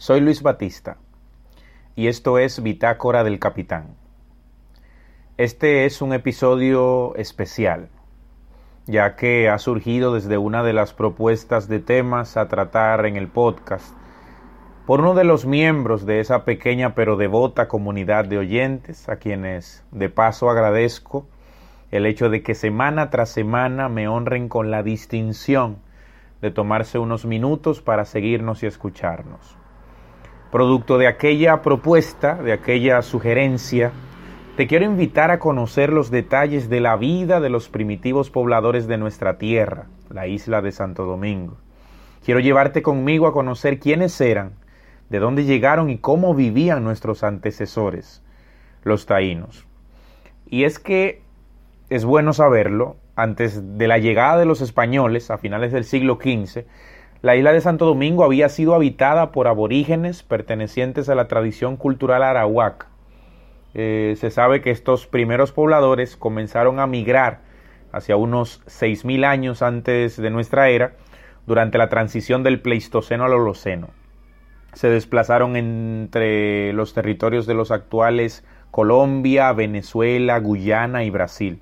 Soy Luis Batista y esto es Bitácora del Capitán. Este es un episodio especial, ya que ha surgido desde una de las propuestas de temas a tratar en el podcast por uno de los miembros de esa pequeña pero devota comunidad de oyentes, a quienes de paso agradezco el hecho de que semana tras semana me honren con la distinción de tomarse unos minutos para seguirnos y escucharnos producto de aquella propuesta, de aquella sugerencia, te quiero invitar a conocer los detalles de la vida de los primitivos pobladores de nuestra tierra, la isla de Santo Domingo. Quiero llevarte conmigo a conocer quiénes eran, de dónde llegaron y cómo vivían nuestros antecesores, los taínos. Y es que es bueno saberlo, antes de la llegada de los españoles a finales del siglo XV, la isla de Santo Domingo había sido habitada por aborígenes pertenecientes a la tradición cultural arawak. Eh, se sabe que estos primeros pobladores comenzaron a migrar hacia unos 6.000 años antes de nuestra era, durante la transición del Pleistoceno al Holoceno. Se desplazaron entre los territorios de los actuales Colombia, Venezuela, Guyana y Brasil.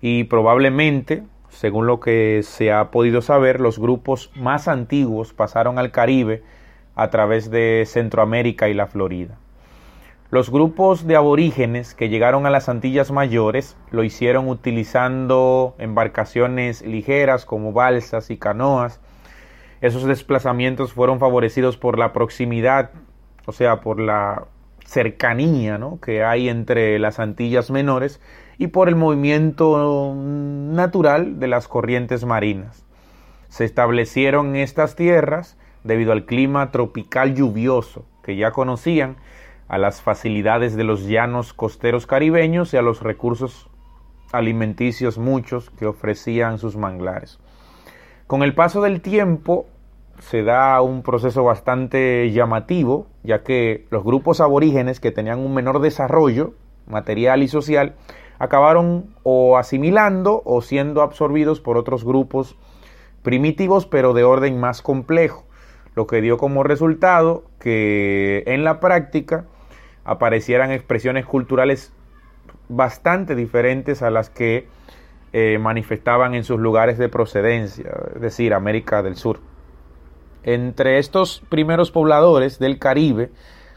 Y probablemente según lo que se ha podido saber, los grupos más antiguos pasaron al Caribe a través de Centroamérica y la Florida. Los grupos de aborígenes que llegaron a las Antillas Mayores lo hicieron utilizando embarcaciones ligeras como balsas y canoas. Esos desplazamientos fueron favorecidos por la proximidad, o sea, por la cercanía que hay entre las Antillas Menores y por el movimiento natural de las corrientes marinas. Se establecieron estas tierras debido al clima tropical lluvioso que ya conocían, a las facilidades de los llanos costeros caribeños y a los recursos alimenticios muchos que ofrecían sus manglares. Con el paso del tiempo se da un proceso bastante llamativo, ya que los grupos aborígenes que tenían un menor desarrollo material y social acabaron o asimilando o siendo absorbidos por otros grupos primitivos pero de orden más complejo, lo que dio como resultado que en la práctica aparecieran expresiones culturales bastante diferentes a las que eh, manifestaban en sus lugares de procedencia, es decir, América del Sur. Entre estos primeros pobladores del Caribe,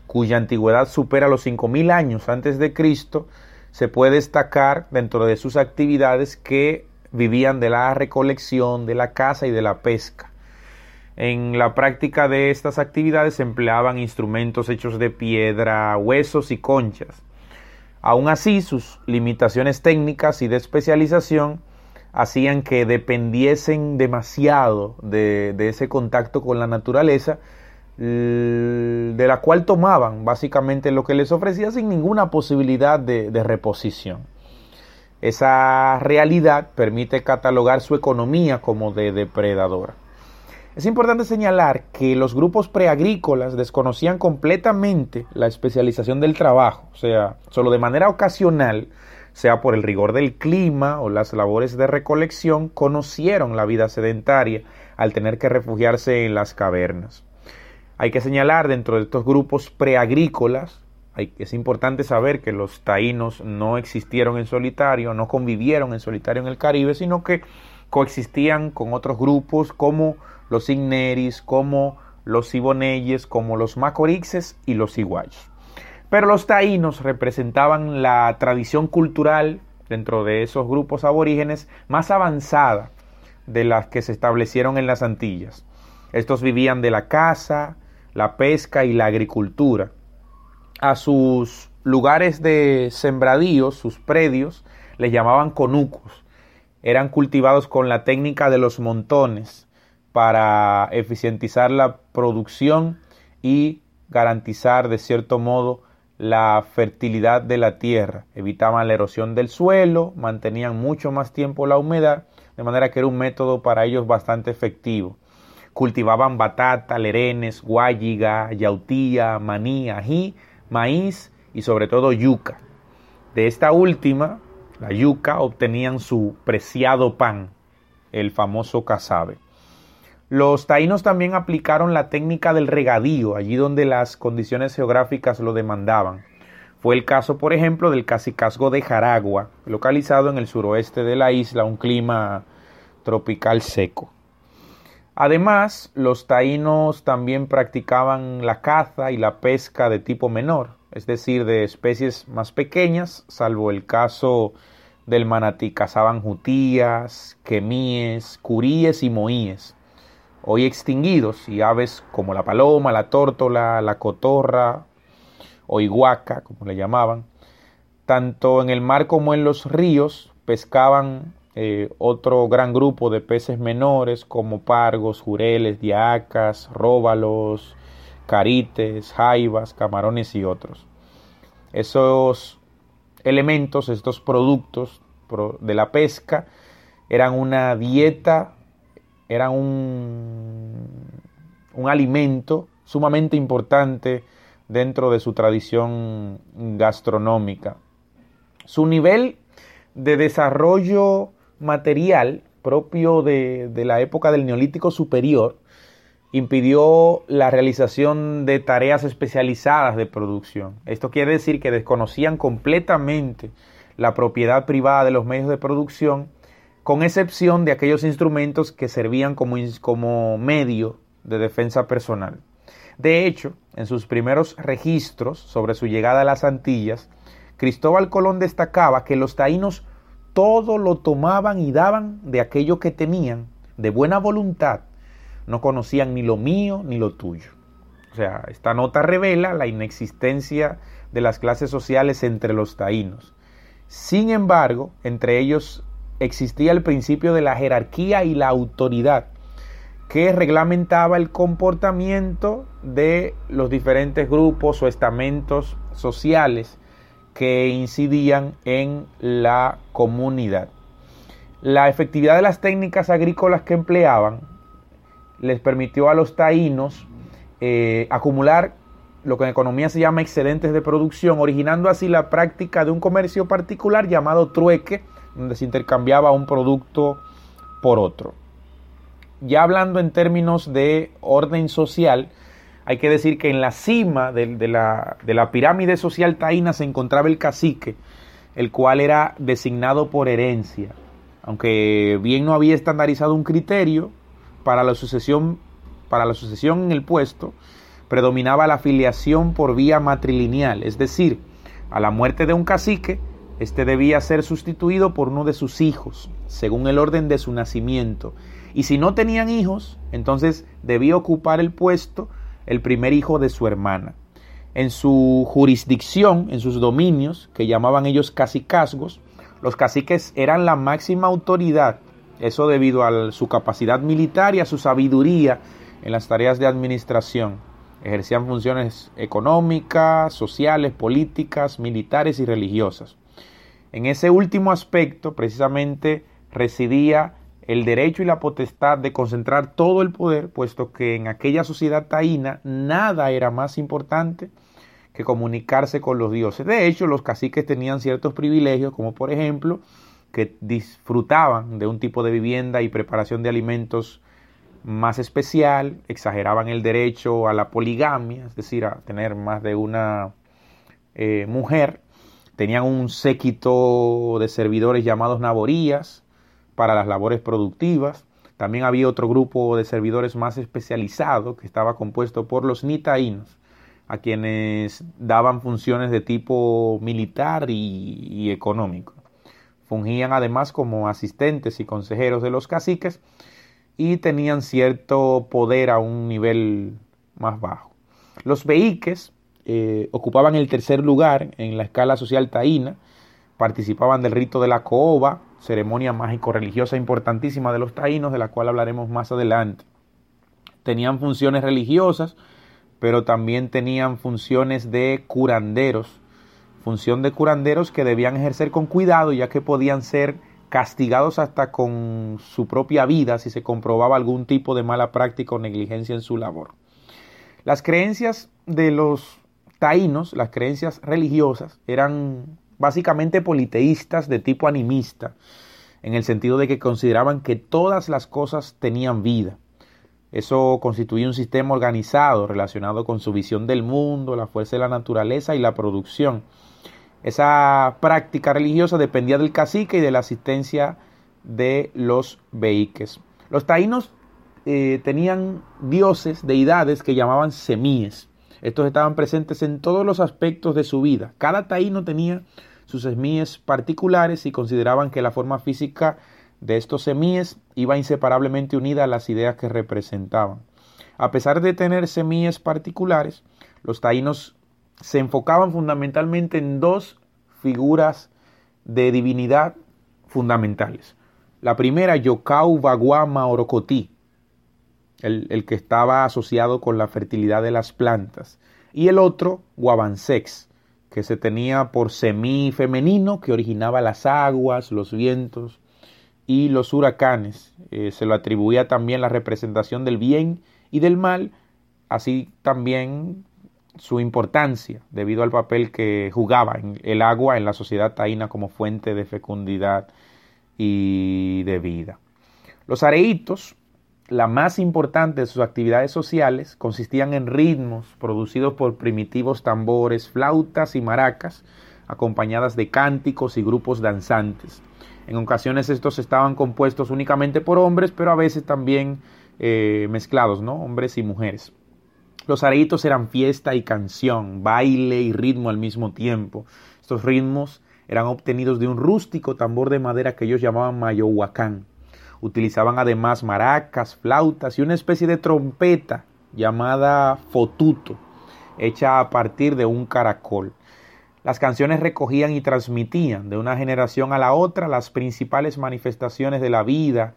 cuya antigüedad supera los 5.000 años antes de Cristo, se puede destacar dentro de sus actividades que vivían de la recolección, de la caza y de la pesca. En la práctica de estas actividades empleaban instrumentos hechos de piedra, huesos y conchas. Aún así, sus limitaciones técnicas y de especialización hacían que dependiesen demasiado de, de ese contacto con la naturaleza de la cual tomaban básicamente lo que les ofrecía sin ninguna posibilidad de, reposición. Esa realidad permite catalogar su economía como de depredadora. Es importante señalar que los grupos preagrícolas desconocían completamente la especialización del trabajo, o sea, solo de manera ocasional, sea por el rigor del clima o las labores de recolección, conocieron la vida sedentaria al tener que refugiarse en las cavernas. Hay que señalar dentro de estos grupos preagrícolas, es importante saber que los taínos no existieron en solitario, no convivieron en solitario en el Caribe, sino que coexistían con otros grupos como los igneris, como los iboneyes, como los macorixes y los iguayos. Pero los taínos representaban la tradición cultural dentro de esos grupos aborígenes más avanzada de las que se establecieron en las Antillas. Estos vivían de la caza, la pesca y la agricultura. A sus lugares de sembradíos, sus predios, les llamaban conucos. Eran cultivados con la técnica de los montones para eficientizar la producción y garantizar de cierto modo la fertilidad de la tierra. Evitaban la erosión del suelo, mantenían mucho más tiempo la humedad, de manera que era un método para ellos bastante efectivo cultivaban batata, lerenes, guayiga, yautía, maní, ají, maíz y sobre todo yuca. De esta última, la yuca, obtenían su preciado pan, el famoso casabe. Los taínos también aplicaron la técnica del regadío, allí donde las condiciones geográficas lo demandaban. Fue el caso, por ejemplo, del cacicazgo de Jaragua, localizado en el suroeste de la isla, un clima tropical seco. Además, los taínos también practicaban la caza y la pesca de tipo menor, es decir, de especies más pequeñas, salvo el caso del manatí. Cazaban jutías, quemíes, curíes y moíes, hoy extinguidos, y aves como la paloma, la tórtola, la cotorra o iguaca, como le llamaban. Tanto en el mar como en los ríos pescaban eh, otro gran grupo de peces menores como pargos, jureles, diacas, róbalos, carites, jaivas, camarones y otros. Esos elementos, estos productos de la pesca, eran una dieta, eran un, un alimento sumamente importante dentro de su tradición gastronómica. Su nivel de desarrollo material propio de, la época del Neolítico Superior impidió la realización de tareas especializadas de producción. Esto quiere decir que desconocían completamente la propiedad privada de los medios de producción, con excepción de aquellos instrumentos que servían como, como medio de defensa personal. De hecho, en sus primeros registros sobre su llegada a las Antillas, Cristóbal Colón destacaba que los taínos todo lo tomaban y daban de aquello que tenían, de buena voluntad. No conocían ni lo mío ni lo tuyo. O sea, esta nota revela la inexistencia de las clases sociales entre los taínos. Sin embargo, entre ellos existía el principio de la jerarquía y la autoridad, que reglamentaba el comportamiento de los diferentes grupos o estamentos sociales que incidían en la comunidad. La efectividad de las técnicas agrícolas que empleaban les permitió a los taínos eh, acumular lo que en economía se llama excedentes de producción, originando así la práctica de un comercio particular llamado trueque, donde se intercambiaba un producto por otro. Ya hablando en términos de orden social, hay que decir que en la cima de, la, de, la, pirámide social taína se encontraba el cacique, el cual era designado por herencia. Aunque bien no había estandarizado un criterio para la sucesión, para la sucesión en el puesto, predominaba la afiliación por vía matrilineal, es decir, a la muerte de un cacique, este debía ser sustituido por uno de sus hijos, según el orden de su nacimiento. Y si no tenían hijos, entonces debía ocupar el puesto el primer hijo de su hermana. En su jurisdicción, en sus dominios, que llamaban ellos cacicazgos, los caciques eran la máxima autoridad, eso debido a su capacidad militar y a su sabiduría en las tareas de administración. Ejercían funciones económicas, sociales, políticas, militares y religiosas. En ese último aspecto, precisamente, residía el derecho y la potestad de concentrar todo el poder, puesto que en aquella sociedad taína nada era más importante que comunicarse con los dioses. De hecho, los caciques tenían ciertos privilegios, como por ejemplo que disfrutaban de un tipo de vivienda y preparación de alimentos más especial, exageraban el derecho a la poligamia, es decir, a tener más de una eh, mujer, tenían un séquito de servidores llamados naborías, para las labores productivas. También había otro grupo de servidores más especializados que estaba compuesto por los nitaínos, a quienes daban funciones de tipo militar y, económico. Fungían además como asistentes y consejeros de los caciques y tenían cierto poder a un nivel más bajo. Los veiques eh, ocupaban el tercer lugar en la escala social taína, participaban del rito de la cooba, ceremonia mágico-religiosa importantísima de los taínos, de la cual hablaremos más adelante. Tenían funciones religiosas, pero también tenían funciones de curanderos, función de curanderos que debían ejercer con cuidado, ya que podían ser castigados hasta con su propia vida si se comprobaba algún tipo de mala práctica o negligencia en su labor. Las creencias de los taínos, las creencias religiosas, eran básicamente politeístas de tipo animista, en el sentido de que consideraban que todas las cosas tenían vida. Eso constituía un sistema organizado relacionado con su visión del mundo, la fuerza de la naturaleza y la producción. Esa práctica religiosa dependía del cacique y de la asistencia de los veiques. Los taínos eh, tenían dioses, deidades que llamaban semíes. Estos estaban presentes en todos los aspectos de su vida. Cada taíno tenía sus semíes particulares y consideraban que la forma física de estos semíes iba inseparablemente unida a las ideas que representaban. A pesar de tener semíes particulares, los taínos se enfocaban fundamentalmente en dos figuras de divinidad fundamentales. La primera, Yokau Baguama Orocotí, el, que estaba asociado con la fertilidad de las plantas. Y el otro, Guabansex, que se tenía por semí femenino, que originaba las aguas, los vientos y los huracanes. Eh, se lo atribuía también la representación del bien y del mal, así también su importancia debido al papel que jugaba el agua en la sociedad taína como fuente de fecundidad y de vida. Los areitos, la más importante de sus actividades sociales, consistían en ritmos producidos por primitivos tambores, flautas y maracas, acompañadas de cánticos y grupos danzantes. En ocasiones estos estaban compuestos únicamente por hombres, pero a veces también eh, mezclados, ¿no? Hombres y mujeres. Los areitos eran fiesta y canción, baile y ritmo al mismo tiempo. Estos ritmos eran obtenidos de un rústico tambor de madera que ellos llamaban mayohuacán. Utilizaban además maracas, flautas y una especie de trompeta llamada fotuto, hecha a partir de un caracol. Las canciones recogían y transmitían de una generación a la otra las principales manifestaciones de la vida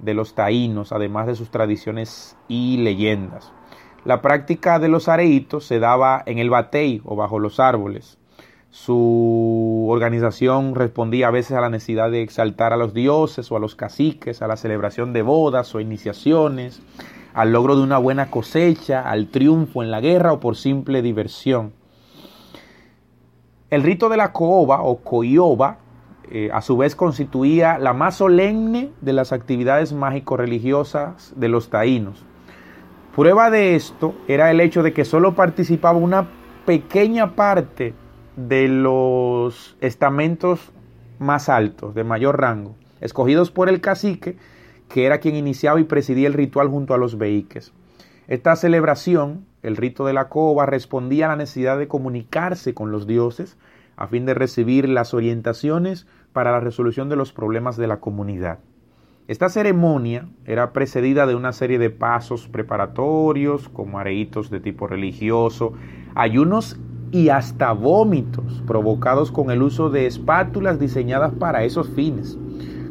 de los taínos, además de sus tradiciones y leyendas. La práctica de los areitos se daba en el batey o bajo los árboles. Su organización respondía a veces a la necesidad de exaltar a los dioses o a los caciques, a la celebración de bodas o iniciaciones, al logro de una buena cosecha, al triunfo en la guerra o por simple diversión. El rito de la cooba o coyoba eh, a su vez constituía la más solemne de las actividades mágico-religiosas de los taínos. Prueba de esto era el hecho de que solo participaba una pequeña parte de los estamentos más altos, de mayor rango, escogidos por el cacique, que era quien iniciaba y presidía el ritual junto a los veiques. Esta celebración, el rito de la cova, respondía a la necesidad de comunicarse con los dioses a fin de recibir las orientaciones para la resolución de los problemas de la comunidad. Esta ceremonia era precedida de una serie de pasos preparatorios, como areitos de tipo religioso, ayunos y hasta vómitos provocados con el uso de espátulas diseñadas para esos fines.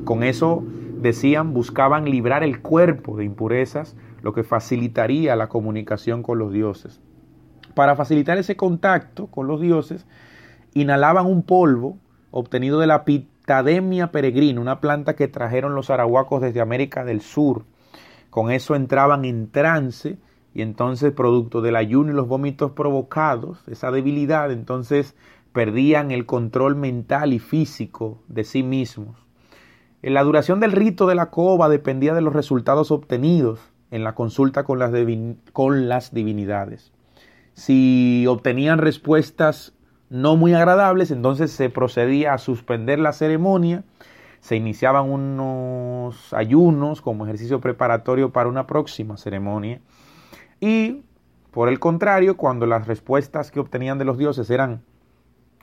Con eso, decían, buscaban librar el cuerpo de impurezas, lo que facilitaría la comunicación con los dioses. Para facilitar ese contacto con los dioses, inhalaban un polvo obtenido de la Pitademia peregrina, una planta que trajeron los arahuacos desde América del Sur. Con eso entraban en trance y entonces producto del ayuno y los vómitos provocados, esa debilidad, entonces perdían el control mental y físico de sí mismos. La duración del rito de la cova dependía de los resultados obtenidos en la consulta con las, con las divinidades. Si obtenían respuestas no muy agradables, entonces se procedía a suspender la ceremonia, se iniciaban unos ayunos como ejercicio preparatorio para una próxima ceremonia y por el contrario, cuando las respuestas que obtenían de los dioses eran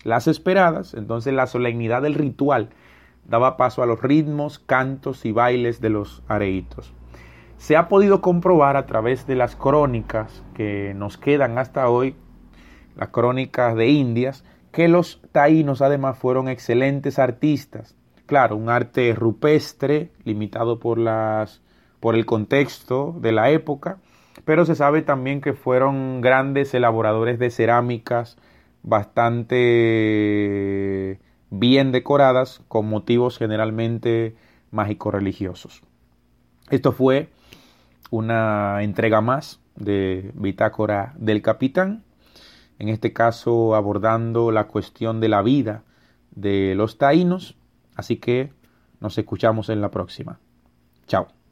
las esperadas, entonces la solemnidad del ritual daba paso a los ritmos, cantos y bailes de los areitos. Se ha podido comprobar a través de las crónicas que nos quedan hasta hoy las crónicas de Indias, que los taínos además fueron excelentes artistas. Claro, un arte rupestre, limitado por, las, por el contexto de la época, pero se sabe también que fueron grandes elaboradores de cerámicas bastante bien decoradas con motivos generalmente mágico-religiosos. Esto fue una entrega más de Bitácora del Capitán en este caso abordando la cuestión de la vida de los taínos. Así que nos escuchamos en la próxima. Chao.